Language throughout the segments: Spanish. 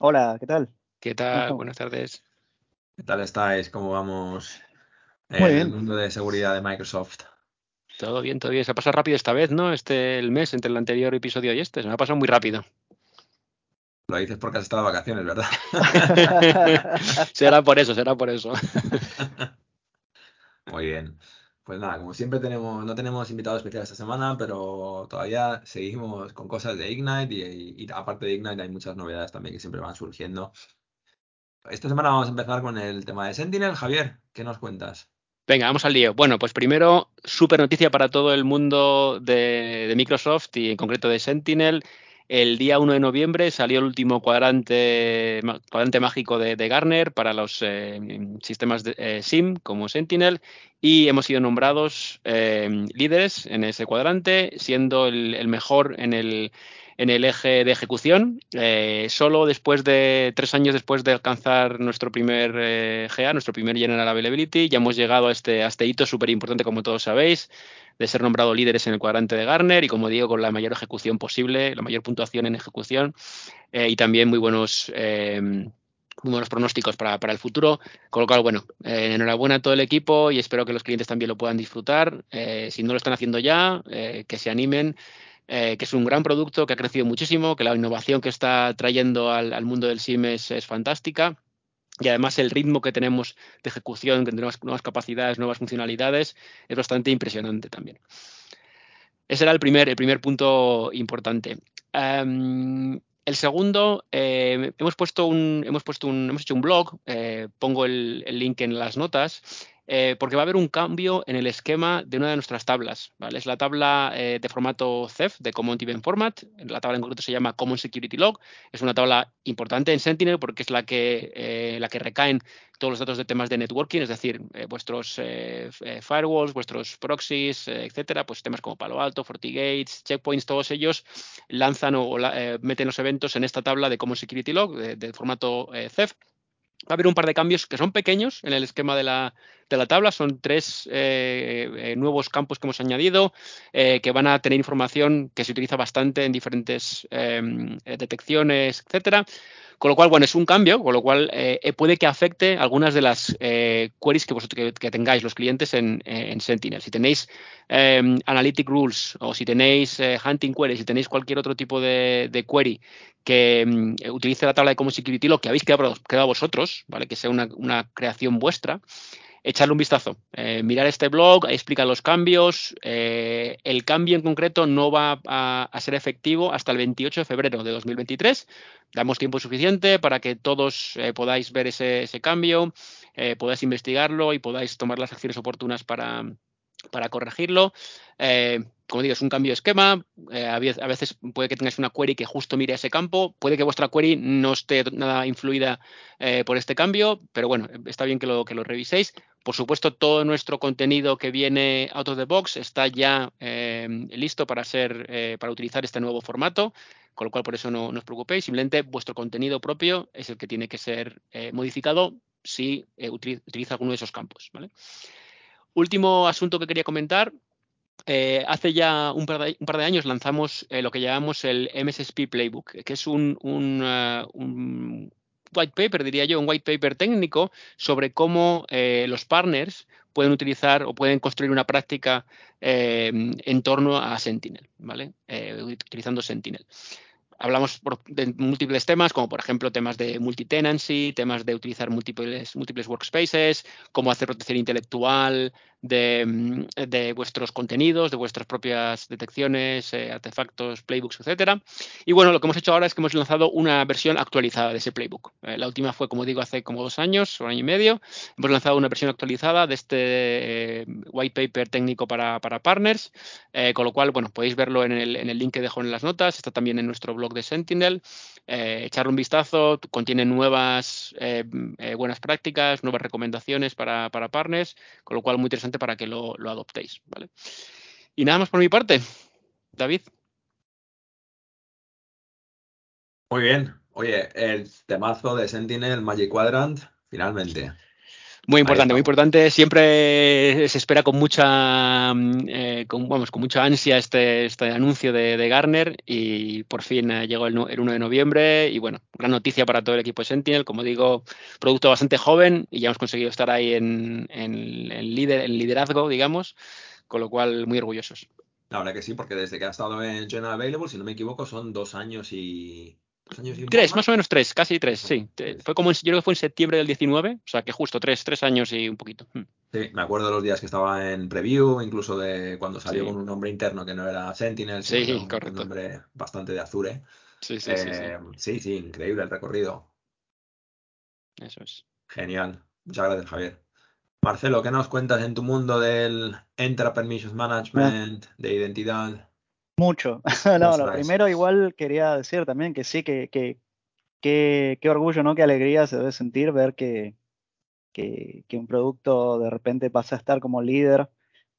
Hola, ¿qué tal? ¿Qué tal? Buenas tardes. ¿Qué tal estáis? ¿Cómo vamos en Muy el mundo de seguridad de Microsoft? Todo bien, todo bien. Se ha pasado rápido esta vez, ¿no? Este el mes entre el anterior episodio y este. Se me ha pasado muy rápido. Lo dices porque has estado de vacaciones, ¿verdad? será por eso, será por eso. Muy bien. Pues nada, como siempre tenemos, no tenemos invitado especial esta semana, pero todavía seguimos con cosas de Ignite y, aparte de Ignite hay muchas novedades también que siempre van surgiendo. Esta semana vamos a empezar con el tema de Sentinel. Javier, ¿qué nos cuentas? Venga, vamos al lío. Bueno, pues primero, súper noticia para todo el mundo de Microsoft y en concreto de Sentinel. El día 1 de noviembre salió el último cuadrante, cuadrante mágico de, Gartner para los eh, sistemas de, eh, SIM como Sentinel y hemos sido nombrados eh, líderes en ese cuadrante, siendo el, el mejor en el, en el eje de ejecución. Eh, solo después de tres años después de alcanzar nuestro primer eh, GA, nuestro primer General Availability, ya hemos llegado a este, a este hito súper importante, como todos sabéis, de ser nombrados líderes en el cuadrante de Gartner y, como digo, con la mayor ejecución posible, la mayor puntuación en ejecución eh, y también muy buenos. muy buenos pronósticos para, para el futuro, con lo cual, bueno, enhorabuena a todo el equipo y espero que los clientes también lo puedan disfrutar. Si no lo están haciendo ya, que se animen, eh, que es un gran producto que ha crecido muchísimo, que la innovación que está trayendo al, mundo del SIM es, fantástica. Y además el ritmo que tenemos de ejecución, que tenemos nuevas capacidades, nuevas funcionalidades, es bastante impresionante también. Ese era el primer, el primer punto importante. Em, el segundo, eh, hemos puesto un, hemos puesto un, hemos hecho un blog, eh, pongo el link en las notas, eh, porque va a haber un cambio en el esquema de una de nuestras tablas. Es la tabla eh, de formato CEF, de Common Event Format. La tabla en concreto se llama Common Security Log. Es una tabla importante en Sentinel porque es la que, eh, la que recaen todos los datos de temas de networking, es decir, vuestros firewalls, vuestros proxies, etcétera, pues temas como Palo Alto, FortiGates, checkpoints, todos ellos lanzan o, meten los eventos en esta tabla de Common Security Log de, de formato CEF. Va a haber un par de cambios que son pequeños en el esquema de la, de la tabla. Son tres eh, eh, nuevos campos que hemos añadido eh, que van a tener información que se utiliza bastante en diferentes eh, detecciones, etcétera. Con lo cual, bueno, es un cambio, con lo cual puede que afecte algunas de las queries que, vosotros, que, tengáis los clientes en, en Sentinel. Si tenéis eh, Analytic Rules o si tenéis Hunting Queries, si tenéis cualquier otro tipo de, query que mm, utilice la tabla de Common Security Log que habéis creado vosotros, ¿vale? que sea una, una creación vuestra, echarle un vistazo. Eh, mirar este blog, explica los cambios. Eh, el cambio en concreto no va a, ser efectivo hasta el 28 de febrero de 2023. Damos tiempo suficiente para que todos eh, podáis ver ese, cambio, podáis investigarlo y podáis tomar las acciones oportunas para, para corregirlo. Eh, como digo, es un cambio de esquema. Eh, a veces puede que tengáis una query que justo mire ese campo. Puede que vuestra query no esté nada influida eh, por este cambio, pero bueno, está bien que lo, reviséis. Por supuesto, todo nuestro contenido que viene out of the box está ya listo para ser, para utilizar este nuevo formato, con lo cual por eso no, os preocupéis. Simplemente vuestro contenido propio es el que tiene que ser modificado si utiliza alguno de esos campos. ¿vale? Último asunto que quería comentar. Eh, hace ya un par, de, años lanzamos eh, lo que llamamos el MSSP Playbook, que es un, uh, un, white paper, diría yo, un white paper técnico sobre cómo los partners pueden utilizar o pueden construir una práctica en torno a Sentinel, ¿vale? Utilizando Sentinel. Hablamos de múltiples temas, como por ejemplo temas de multitenancy, temas de utilizar múltiples, múltiples workspaces, cómo hacer protección intelectual de, de vuestros contenidos, de vuestras propias detecciones, eh, artefactos, playbooks, etcétera. Y bueno, lo que hemos hecho ahora es que hemos lanzado una versión actualizada de ese playbook. Eh, la última fue, como digo, hace como dos años, un año y medio. Hemos lanzado una versión actualizada de este eh, white paper técnico para, para partners, con lo cual, bueno, podéis verlo en el, en el, link que dejo en las notas. Está también en nuestro blog de Sentinel. Eh, echarle un vistazo, contiene nuevas eh, eh, buenas prácticas, nuevas recomendaciones para, partners, con lo cual muy interesante para que lo, adoptéis. ¿vale? Y nada más por mi parte, David. Muy bien. Oye, el temazo de Sentinel Magic Quadrant, finalmente. Muy importante, muy importante. Siempre se espera con mucha, mm, eh, con, vamos, con mucha ansia este, este anuncio de, Garner y por fin eh, llegó el, 1 de noviembre y bueno, gran noticia para todo el equipo de Sentinel. Como digo, producto bastante joven y ya hemos conseguido estar ahí en, en, líder, en liderazgo, digamos, con lo cual muy orgullosos. La verdad que sí, porque desde que ha estado en General Available, si no me equivoco, son dos años y, Tres, más o menos tres, casi tres, sí. Fue como, yo creo que fue en septiembre del 19, o sea que justo tres, tres años y un poquito. Hmm. Sí, me acuerdo de los días que estaba en preview, incluso de cuando salió con un nombre interno que no era Sentinel, sino un, correcto. nombre bastante de Azure. Sí sí, sí, eh, sí, sí. increíble el recorrido. Eso es. Genial. Muchas gracias, Javier. Marcelo, ¿qué nos cuentas en tu mundo del Entra Permissions Management, de identidad? Mucho. no, lo primero igual quería decir también que sí, que, que, qué orgullo, ¿no? Qué alegría se debe sentir ver que, que, que, un producto de repente pasa a estar como líder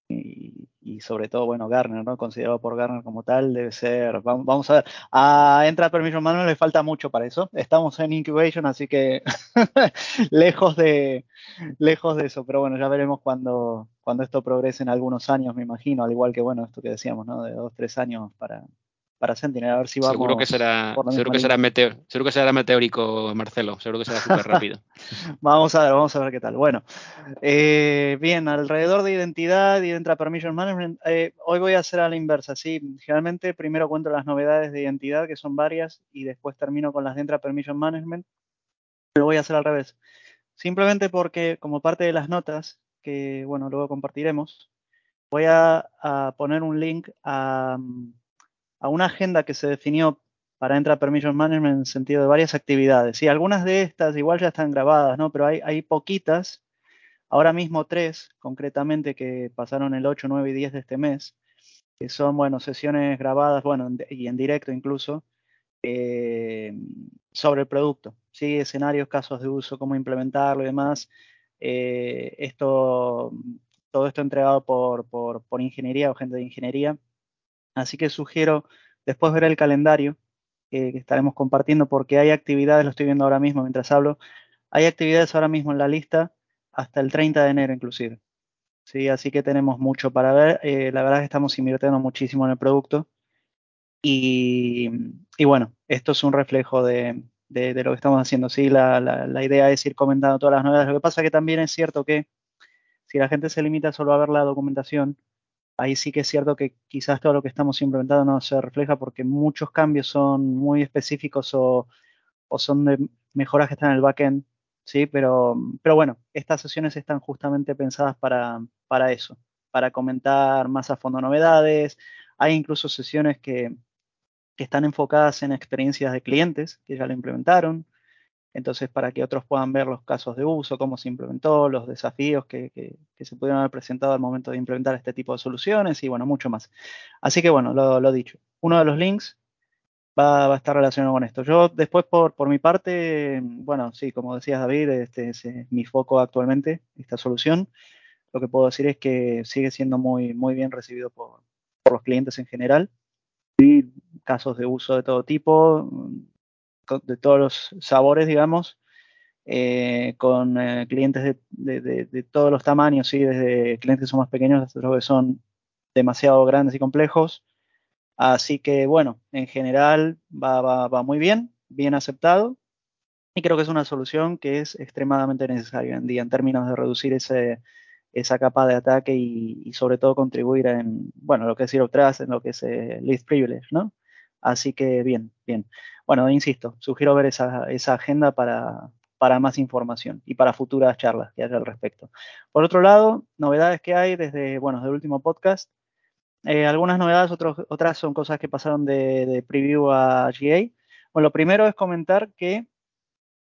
y, y, sobre todo, bueno, Garner, ¿no? Considerado por Garner como tal, debe ser, vamos, vamos a ver, a Entra Permission Manual le falta mucho para eso, estamos en Incubation, así que lejos, de, lejos de eso, pero bueno, ya veremos cuando, cuando esto progrese en algunos años, me imagino, al igual que, bueno, esto que decíamos, ¿no? De dos, tres años para, para Sentinel, a ver si vamos. Seguro que será, seguro que será, seguro que será meteórico, Marcelo, seguro que será súper rápido. vamos a ver, vamos a ver qué tal. Bueno, eh, bien, alrededor de identidad y de Permission Management, eh, hoy voy a hacer a la inversa, sí. Generalmente primero cuento las novedades de identidad, que son varias, y después termino con las de Entra Permission Management. Lo voy a hacer al revés. Simplemente porque, como parte de las notas, que bueno, luego compartiremos, voy a, poner un link a a una agenda que se definió para Entra Permission Management en el sentido de varias actividades. Y algunas de estas igual ya están grabadas, ¿no? Pero hay, hay poquitas, ahora mismo tres concretamente que pasaron el 8, 9 y 10 de este mes, que son, bueno, sesiones grabadas, bueno, y en directo incluso, eh, sobre el producto, ¿sí? Escenarios, casos de uso, cómo implementarlo y demás. Eh, esto, todo esto entregado por, por, por ingeniería o gente de ingeniería Así que sugiero después ver el calendario que estaremos compartiendo porque hay actividades, lo estoy viendo ahora mismo mientras hablo, hay actividades ahora mismo en la lista hasta el 30 de enero inclusive. Sí, así que tenemos mucho para ver. Eh, la verdad es que estamos invirtiendo muchísimo en el producto. Y, bueno, esto es un reflejo de, lo que estamos haciendo. Sí, la, la, idea es ir comentando todas las novedades. Lo que pasa que también es cierto que si la gente se limita solo a ver la documentación, ahí sí que es cierto que quizás todo lo que estamos implementando no se refleja porque muchos cambios son muy específicos o, son de mejoras que están en el backend, ¿sí? Pero, pero bueno, estas sesiones están justamente pensadas para, para eso, para comentar más a fondo novedades. Hay incluso sesiones que, que están enfocadas en experiencias de clientes que ya lo implementaron. Entonces, para que otros puedan ver los casos de uso, cómo se implementó, los desafíos que, se pudieron haber presentado al momento de implementar este tipo de soluciones y bueno, mucho más. Así que bueno, lo, dicho. Uno de los links va, a estar relacionado con esto. Yo después, por, por mi parte, bueno, sí, como decías David, este es mi foco actualmente, esta solución. Lo que puedo decir es que sigue siendo muy, muy bien recibido por, por los clientes en general. Casos de uso de todo tipo, de todos los sabores, digamos, eh, con eh, clientes de, todos los tamaños, ¿sí? desde clientes que son más pequeños hasta los que son demasiado grandes y complejos. Así que, bueno, en general va, va, muy bien, bien aceptado. Y creo que es una solución que es extremadamente necesaria en día en términos de reducir ese, esa capa de ataque y, sobre todo contribuir en, bueno, lo que es Zero Trust, en lo que es eh, Least Privilege, ¿no? Así que bien, bien. Bueno, insisto, sugiero ver esa, agenda para, para más información y para futuras charlas que haya al respecto. Por otro lado, novedades que hay desde, bueno, desde el último podcast. Eh, algunas novedades, otras son cosas que pasaron de, preview a GA. Bueno, lo primero es comentar que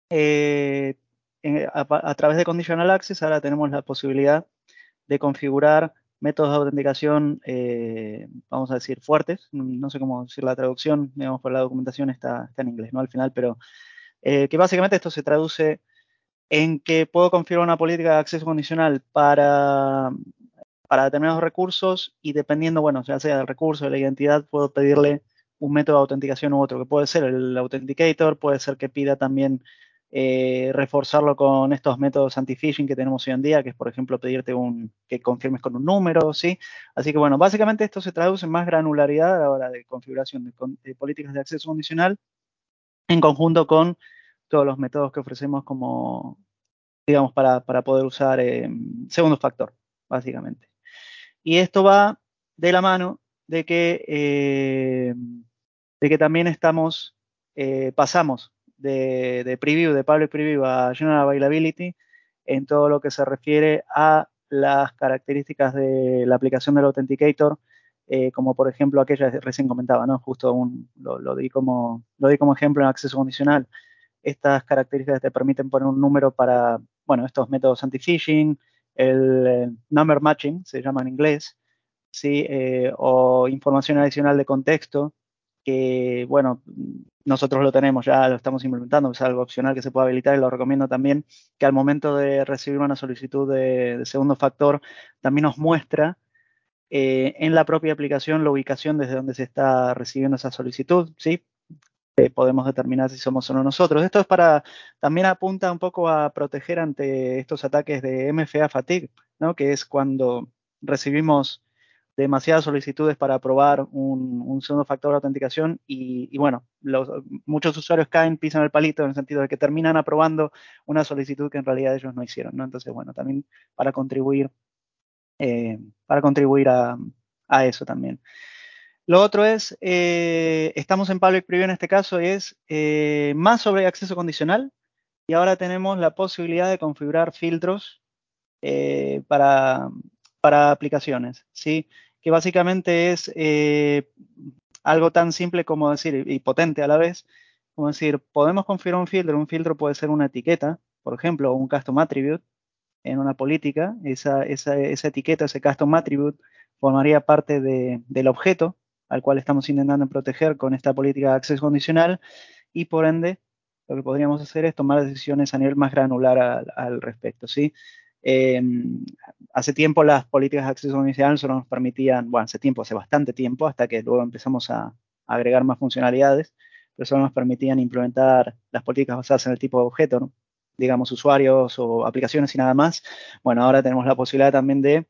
eh, a, través de Conditional Access ahora tenemos la posibilidad de configurar métodos de autenticación, eh, vamos a decir, fuertes. No sé cómo decir la traducción, digamos, por la documentación está, está en inglés, ¿no? Al final, pero eh, que básicamente esto se traduce en que puedo configurar una política de acceso condicional para, para determinados recursos y dependiendo, bueno, ya sea del recurso, de la identidad, puedo pedirle un método de autenticación u otro, que puede ser el authenticator, puede ser que pida también eh, reforzarlo con estos métodos anti-phishing que tenemos hoy en día, que es, por ejemplo, pedirte un, que confirmes con un número, ¿sí? Así que, bueno, básicamente esto se traduce en más granularidad a la hora de configuración de, políticas de acceso condicional en conjunto con todos los métodos que ofrecemos como, digamos, para, poder usar eh, segundo factor, básicamente. Y esto va de la mano de que, eh, de que también estamos, pasamos de, preview, de public preview a general availability en todo lo que se refiere a las características de la aplicación del Authenticator, eh, como por ejemplo aquella que recién comentaba, ¿no? Justo lo, di como, lo di como ejemplo en acceso condicional. Estas características te permiten poner un número para, bueno, estos métodos anti-phishing, el, number matching, se llama en inglés, ¿sí? Eh, o información adicional de contexto, que, bueno, nosotros lo tenemos, ya lo estamos implementando, es algo opcional que se puede habilitar y lo recomiendo también, que al momento de recibir una solicitud de, segundo factor, también nos muestra eh, en la propia aplicación la ubicación desde donde se está recibiendo esa solicitud, ¿sí? podemos determinar si somos o no nosotros. Esto es para, también apunta un poco a proteger ante estos ataques de MFA fatigue, ¿no? Que es cuando recibimos demasiadas solicitudes para aprobar un, segundo factor de autenticación y, bueno, muchos usuarios caen, pisan el palito en el sentido de que terminan aprobando una solicitud que en realidad ellos no hicieron, ¿no? Entonces, bueno, también para contribuir, eh, para contribuir a, eso también. Lo otro es, eh, estamos en public preview en este caso, es eh, más sobre acceso condicional y ahora tenemos la posibilidad de configurar filtros para, para aplicaciones, ¿sí? Que básicamente es eh, algo tan simple como decir, y potente a la vez, como decir, podemos configurar un filtro, un filtro puede ser una etiqueta, por ejemplo, un custom attribute en una política, esa, esa, esa etiqueta, ese custom attribute, formaría parte del objeto al cual estamos intentando proteger con esta política de acceso condicional y por ende lo que podríamos hacer es tomar decisiones a nivel más granular al, al respecto, ¿sí? Em, hace tiempo las políticas de acceso inicial solo nos permitían, bueno, hace tiempo, hace bastante tiempo, hasta que luego empezamos a, agregar más funcionalidades, pero solo nos permitían implementar las políticas basadas en el tipo de objeto, digamos usuarios o aplicaciones y nada más. Bueno, ahora tenemos la posibilidad también de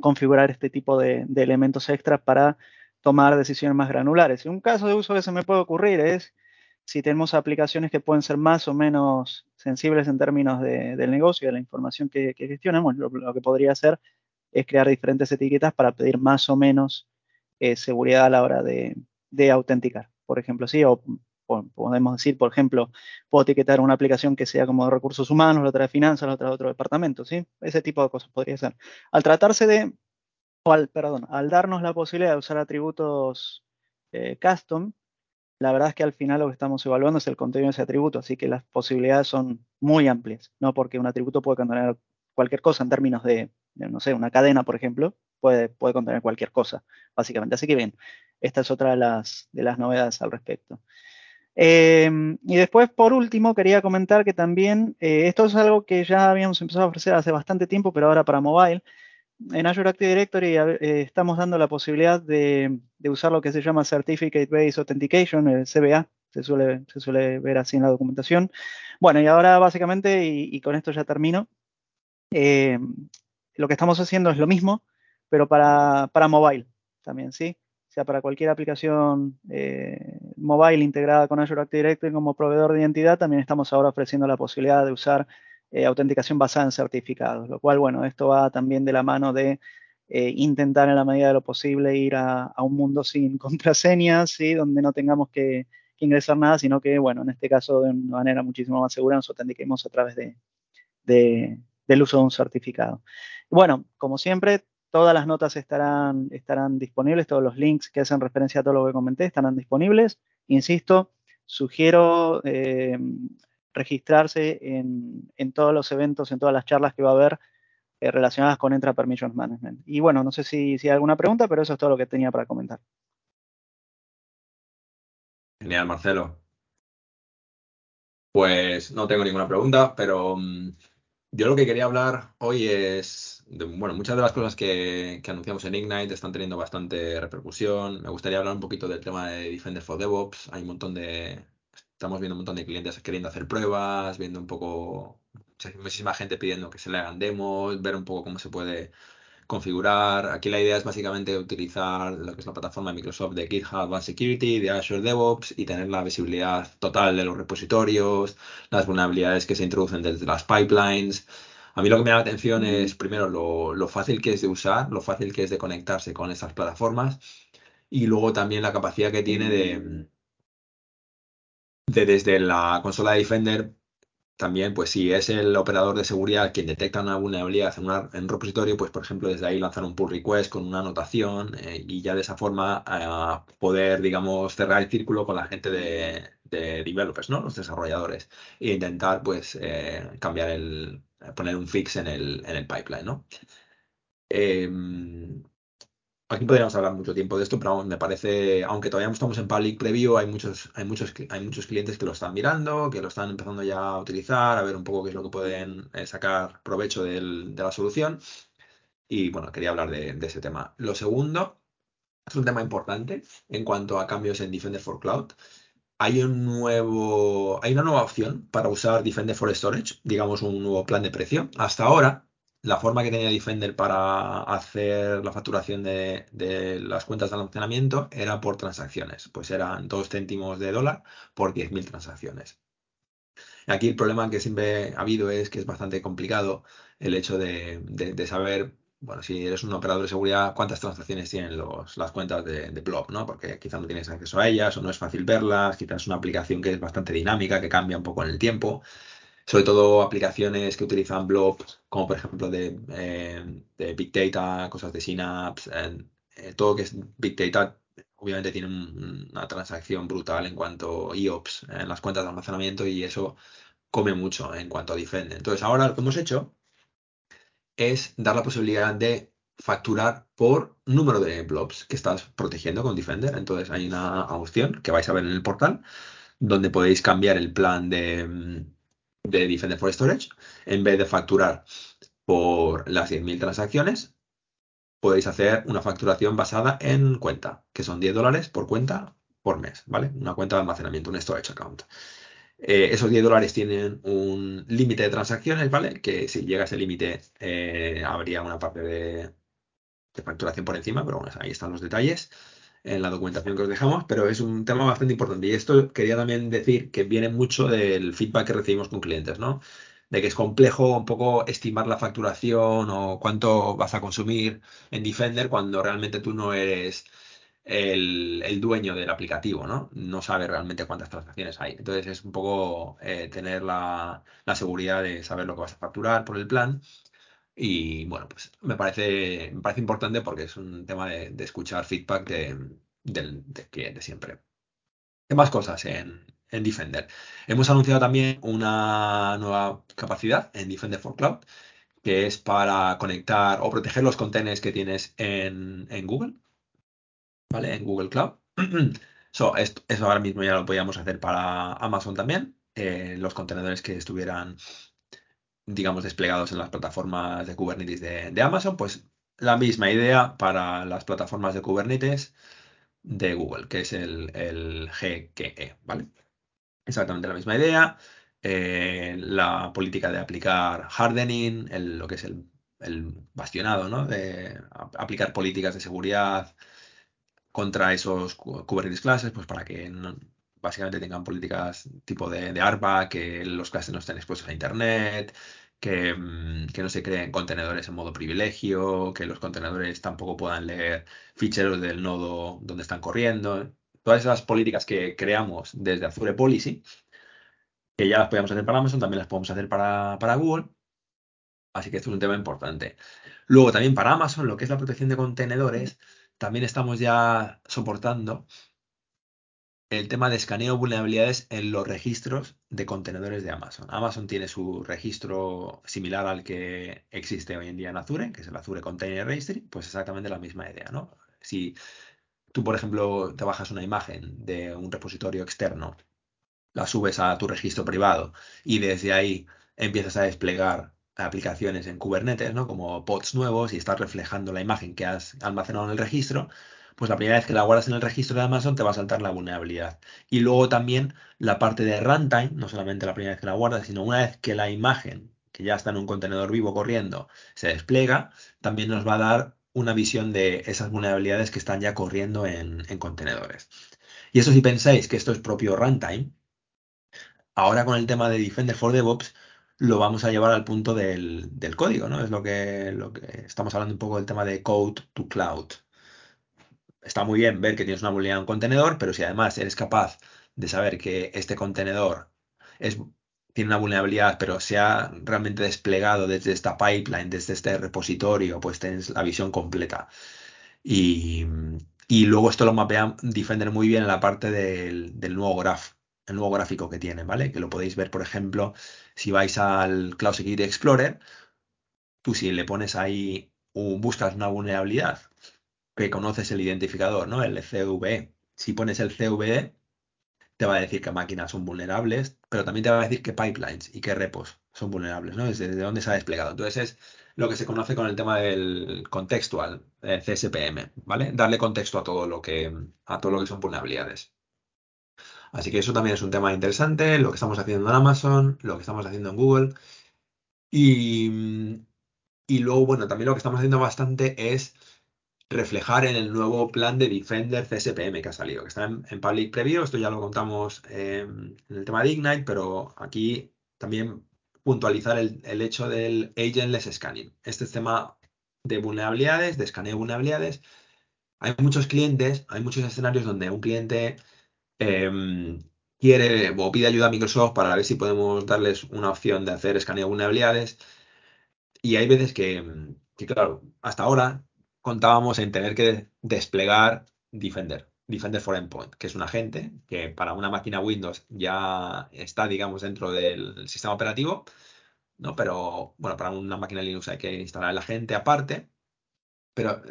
configurar este tipo de, de elementos extras para tomar decisiones más granulares. Y un caso de uso que se me puede ocurrir es si tenemos aplicaciones que pueden ser más o menos sensibles en términos de, del negocio, de la información que, gestionamos, lo, que podría hacer es crear diferentes etiquetas para pedir más o menos eh, seguridad a la hora de, autenticar, por ejemplo, sí, o, podemos decir, por ejemplo, puedo etiquetar una aplicación que sea como de recursos humanos, la otra de finanzas, la otra de otro departamento, ¿sí? Ese tipo de cosas podría ser. Al tratarse de, o al, perdón, al darnos la posibilidad de usar atributos eh, custom, la verdad es que al final lo que estamos evaluando es el contenido de ese atributo, así que las posibilidades son muy amplias, ¿no? Porque un atributo puede contener cualquier cosa en términos de, no sé, una cadena, por ejemplo, puede, puede contener cualquier cosa, básicamente. Así que bien, esta es otra de las, de las novedades al respecto. Em, y después, por último, quería comentar que también, eh, esto es algo que ya habíamos empezado a ofrecer hace bastante tiempo, pero ahora para mobile, en Azure Active Directory eh, estamos dando la posibilidad de, usar lo que se llama Certificate Based Authentication, el CBA, se suele, se suele ver así en la documentación. Bueno, y ahora básicamente, y, con esto ya termino, eh, lo que estamos haciendo es lo mismo, pero para, para mobile también, ¿sí? O sea, para cualquier aplicación eh, mobile integrada con Azure Active Directory como proveedor de identidad, también estamos ahora ofreciendo la posibilidad de usar eh, autenticación basada en certificados, lo cual, bueno, esto va también de la mano de eh, intentar en la medida de lo posible ir a, un mundo sin contraseñas, ¿sí? donde no tengamos que, ingresar nada, sino que, bueno, en este caso de una manera muchísimo más segura nos autentiquemos a través de, del uso de un certificado. Bueno, como siempre, todas las notas estarán, estarán disponibles, todos los links que hacen referencia a todo lo que comenté estarán disponibles. Insisto, sugiero eh, registrarse en, todos los eventos, en todas las charlas que va a haber eh, relacionadas con Entra Permissions Management. Y bueno, no sé si, si hay alguna pregunta, pero eso es todo lo que tenía para comentar. Genial, Marcelo. Pues no tengo ninguna pregunta, pero mm, yo lo que quería hablar hoy es, de, bueno, muchas de las cosas que, que, anunciamos en Ignite están teniendo bastante repercusión. Me gustaría hablar un poquito del tema de Defender for DevOps. Hay un montón de, estamos viendo un montón de clientes queriendo hacer pruebas, viendo un poco, muchísima gente pidiendo que se le hagan demos, ver un poco cómo se puede configurar. Aquí la idea es básicamente utilizar lo que es la plataforma de Microsoft de GitHub Advanced Security, de Azure DevOps y tener la visibilidad total de los repositorios, las vulnerabilidades que se introducen desde las pipelines. A mí lo que me da la atención es primero lo, lo fácil que es de usar, lo fácil que es de conectarse con estas plataformas y luego también la capacidad que tiene de, de desde la consola de Defender también, pues si es el operador de seguridad quien detecta una vulnerabilidad en, un repositorio, pues por ejemplo desde ahí lanzar un pull request con una anotación eh, y ya de esa forma eh, poder, digamos, cerrar el círculo con la gente de, developers, ¿no? Los desarrolladores e intentar, pues, eh, cambiar el, poner un fix en el, en el pipeline, ¿no? Aquí podríamos hablar mucho tiempo de esto, pero me parece, aunque todavía no estamos en public preview, hay muchos, hay muchos, hay muchos clientes que lo están mirando, que lo están empezando ya a utilizar, a ver un poco qué es lo que pueden eh, sacar provecho de la solución. Y bueno, quería hablar de, ese tema. Lo segundo es un tema importante en cuanto a cambios en Defender for Cloud. Hay un nuevo, hay una nueva opción para usar Defender for Storage, digamos un nuevo plan de precio. Hasta ahora la forma que tenía Defender para hacer la facturación de, las cuentas de almacenamiento era por transacciones, pues eran dos céntimos de dólar por 10.000 transacciones. Aquí el problema que siempre ha habido es que es bastante complicado el hecho de, saber, bueno, si eres un operador de seguridad, cuántas transacciones tienen los, las cuentas de, de Blob, ¿no? Porque quizás no tienes acceso a ellas o no es fácil verlas, quizás es una aplicación que es bastante dinámica, que cambia un poco en el tiempo sobre todo aplicaciones que utilizan Blob, como por ejemplo de, eh, Big Data, cosas de Synapse, eh, todo que es Big Data, obviamente tiene una transacción brutal en cuanto a IOPS en las cuentas de almacenamiento y eso come mucho en cuanto a Defender. Entonces ahora lo que hemos hecho es dar la posibilidad de facturar por número de blobs que estás protegiendo con Defender. Entonces hay una opción que vais a ver en el portal donde podéis cambiar el plan de de Defender for Storage, en vez de facturar por las 10.000 transacciones, podéis hacer una facturación basada en cuenta, que son 10 dólares por cuenta por mes, ¿vale? Una cuenta de almacenamiento, un storage account. Eh, esos 10 dólares tienen un límite de transacciones, ¿vale? Que si llega a ese límite eh, habría una parte de, de, facturación por encima, pero bueno, ahí están los detalles en la documentación que os dejamos, pero es un tema bastante importante. Y esto quería también decir que viene mucho del feedback que recibimos con clientes, ¿no? De que es complejo un poco estimar la facturación o cuánto vas a consumir en Defender cuando realmente tú no eres el, dueño del aplicativo, ¿no? No sabes realmente cuántas transacciones hay. Entonces es un poco eh, tener la, seguridad de saber lo que vas a facturar por el plan y bueno, pues me parece, me parece importante porque es un tema de, escuchar feedback de, del, cliente siempre. ¿Qué más cosas en, en, Defender? Hemos anunciado también una nueva capacidad en Defender for Cloud, que es para conectar o proteger los contenedores que tienes en, en Google, ¿vale? En Google Cloud. eso ahora mismo ya lo podíamos hacer para Amazon también. Eh, los contenedores que estuvieran digamos, desplegados en las plataformas de Kubernetes de, Amazon, pues la misma idea para las plataformas de Kubernetes de Google, que es el, el GKE, ¿vale? Exactamente la misma idea. Eh, la política de aplicar hardening, lo que es el, bastionado, ¿no? De aplicar políticas de seguridad contra esos Kubernetes classes, pues para que básicamente tengan políticas tipo de, de ARPA, que los clases no estén expuestos a Internet, que, mm, que, no se creen contenedores en modo privilegio, que los contenedores tampoco puedan leer ficheros del nodo donde están corriendo. Todas esas políticas que creamos desde Azure Policy, que ya las podemos hacer para Amazon, también las podemos hacer para, para Google. Así que esto es un tema importante. Luego también para Amazon, lo que es la protección de contenedores, también estamos ya soportando el tema de escaneo de vulnerabilidades en los registros de contenedores de Amazon. Amazon tiene su registro similar al que existe hoy en día en Azure, que es el Azure Container Registry, pues exactamente la misma idea, ¿no? Si tú, por ejemplo, te bajas una imagen de un repositorio externo, la subes a tu registro privado y desde ahí empiezas a desplegar aplicaciones en Kubernetes, ¿no? Como pods nuevos y estás reflejando la imagen que has almacenado en el registro, pues la primera vez que la guardas en el registro de Amazon te va a saltar la vulnerabilidad. Y luego también la parte de runtime, no solamente la primera vez que la guardas, sino una vez que la imagen, que ya está en un contenedor vivo corriendo, se despliega, también nos va a dar una visión de esas vulnerabilidades que están ya corriendo en, en contenedores. Y eso si pensáis que esto es propio runtime, ahora con el tema de Defender for DevOps, lo vamos a llevar al punto del, código, ¿no? Es lo que estamos hablando un poco del tema de code to cloud. Está muy bien ver que tienes una vulnerabilidad en un contenedor, pero si además eres capaz de saber que este contenedor es, tiene una vulnerabilidad, pero se ha realmente desplegado desde esta pipeline, desde este repositorio, pues tienes la visión completa. Y, y luego esto lo mapea Defender muy bien en la parte del, del nuevo graph, el nuevo gráfico que tiene, ¿vale? Que lo podéis ver, por ejemplo, si vais al Cloud Security Explorer, tú si le pones ahí, un, buscas una vulnerabilidad, que conoces el identificador, ¿no? El CVE. Si pones el CVE, te va a decir qué máquinas son vulnerables, pero también te va a decir qué pipelines y qué repos son vulnerables, ¿no? Desde dónde se ha desplegado. Entonces es lo que se conoce con el tema del contextual, eh, CSPM, ¿vale? Darle contexto a todo lo que, a todo lo que son vulnerabilidades. Así que eso también es un tema interesante, lo que estamos haciendo en Amazon, lo que estamos haciendo en Google. Y, y luego, bueno, también lo que estamos haciendo bastante es reflejar en el nuevo plan de Defender CSPM que ha salido, que está en, Public Preview. Esto ya lo contamos eh, en el tema de Ignite, pero aquí también puntualizar el, el, hecho del agentless scanning. Este es tema de vulnerabilidades, de escaneo de vulnerabilidades. Hay muchos clientes, hay muchos escenarios donde un cliente eh, quiere o pide ayuda a Microsoft para ver si podemos darles una opción de hacer escaneo de vulnerabilidades. Y hay veces que, que claro, hasta ahora contábamos en tener que desplegar Defender, Defender for Endpoint, que es un agente que para una máquina Windows ya está, digamos, dentro del sistema operativo, ¿no? Pero, bueno, para una máquina Linux hay que instalar el agente aparte, pero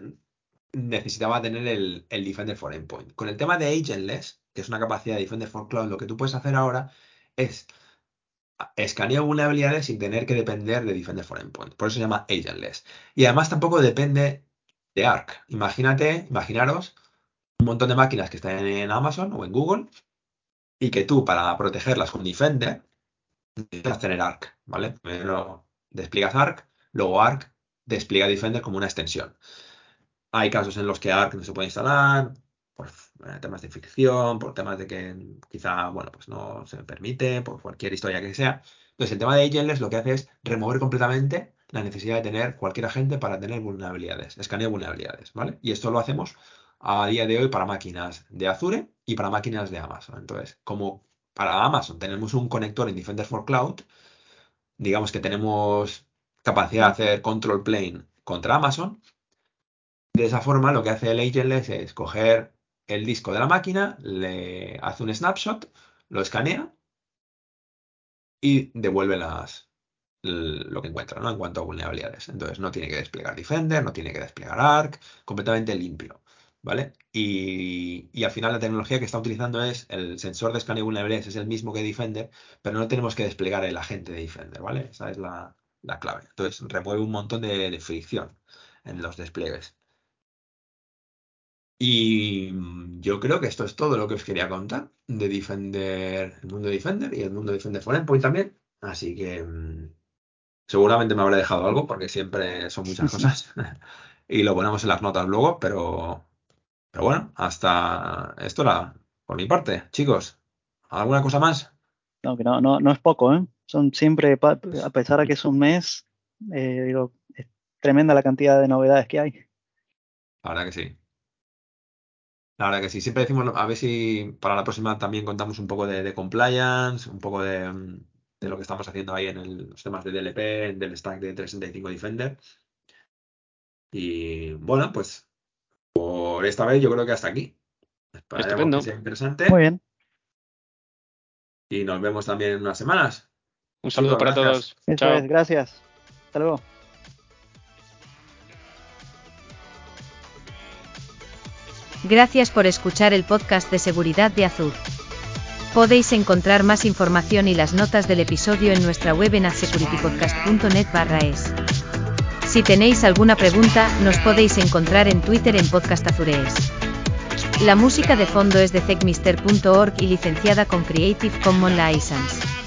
necesitaba tener el, Defender for Endpoint. Con el tema de Agentless, que es una capacidad de Defender for Cloud, lo que tú puedes hacer ahora es escaneo vulnerabilidades sin tener que depender de Defender for Endpoint. Por eso se llama Agentless. Y además tampoco depende de Arc. Imagínate, imaginaros un montón de máquinas que están en Amazon o en Google y que tú para protegerlas con Defender necesitas tener Arc, ¿vale? Primero despliegas Arc, luego Arc despliega Defender como una extensión. Hay casos en los que Arc no se puede instalar por eh, temas de ficción, por temas de que quizá, bueno, pues no se permite, por cualquier historia que sea. Entonces, el tema de Agentless lo que hace es remover completamente la necesidad de tener cualquier agente para tener vulnerabilidades, escaneo vulnerabilidades, ¿vale? Y esto lo hacemos a día de hoy para máquinas de Azure y para máquinas de Amazon. Entonces, como para Amazon tenemos un conector en Defender for Cloud, digamos que tenemos capacidad de hacer control plane contra Amazon. De esa forma, lo que hace el agentless es coger el disco de la máquina, le hace un snapshot, lo escanea y devuelve las, lo que encuentra, ¿no? En cuanto a vulnerabilidades. Entonces no tiene que desplegar Defender, no tiene que desplegar Arc, completamente limpio, ¿vale? Y, al final la tecnología que está utilizando es el sensor de escaneo de vulnerabilidades, es el mismo que Defender, pero no tenemos que desplegar el agente de Defender, ¿vale? Esa es la, la clave. Entonces remueve un montón de, fricción en los despliegues. Y yo creo que esto es todo lo que os quería contar de Defender, el mundo de Defender y el mundo de Defender for Endpoint también. Así que mm, Seguramente me habré dejado algo porque siempre son muchas cosas y lo ponemos en las notas luego, pero, pero bueno, hasta esto era por mi parte. Chicos, ¿alguna cosa más? No, que no, no, no es poco, ¿eh? Son siempre, a pesar de que es un mes, eh, digo, es tremenda la cantidad de novedades que hay. La verdad que sí. La verdad que sí. Siempre decimos, a ver si para la próxima también contamos un poco de, de compliance, un poco de, mm, de lo que estamos haciendo ahí en el, los temas de DLP, del stack de 365 Defender. Y bueno, pues por esta vez yo creo que hasta aquí. Estupendo. Que sea interesante. Muy bien. Y nos vemos también en unas semanas. Un saludo para gracias. todos. Chao. es, gracias. Hasta luego. Gracias por escuchar el podcast de seguridad de Azur. Podéis encontrar más información y las notas del episodio en nuestra web en azsecuritypodcast.net barra es. Si tenéis alguna pregunta, nos podéis encontrar en Twitter en Podcast Azurees. La música de fondo es de techmister.org y licenciada con Creative Commons License.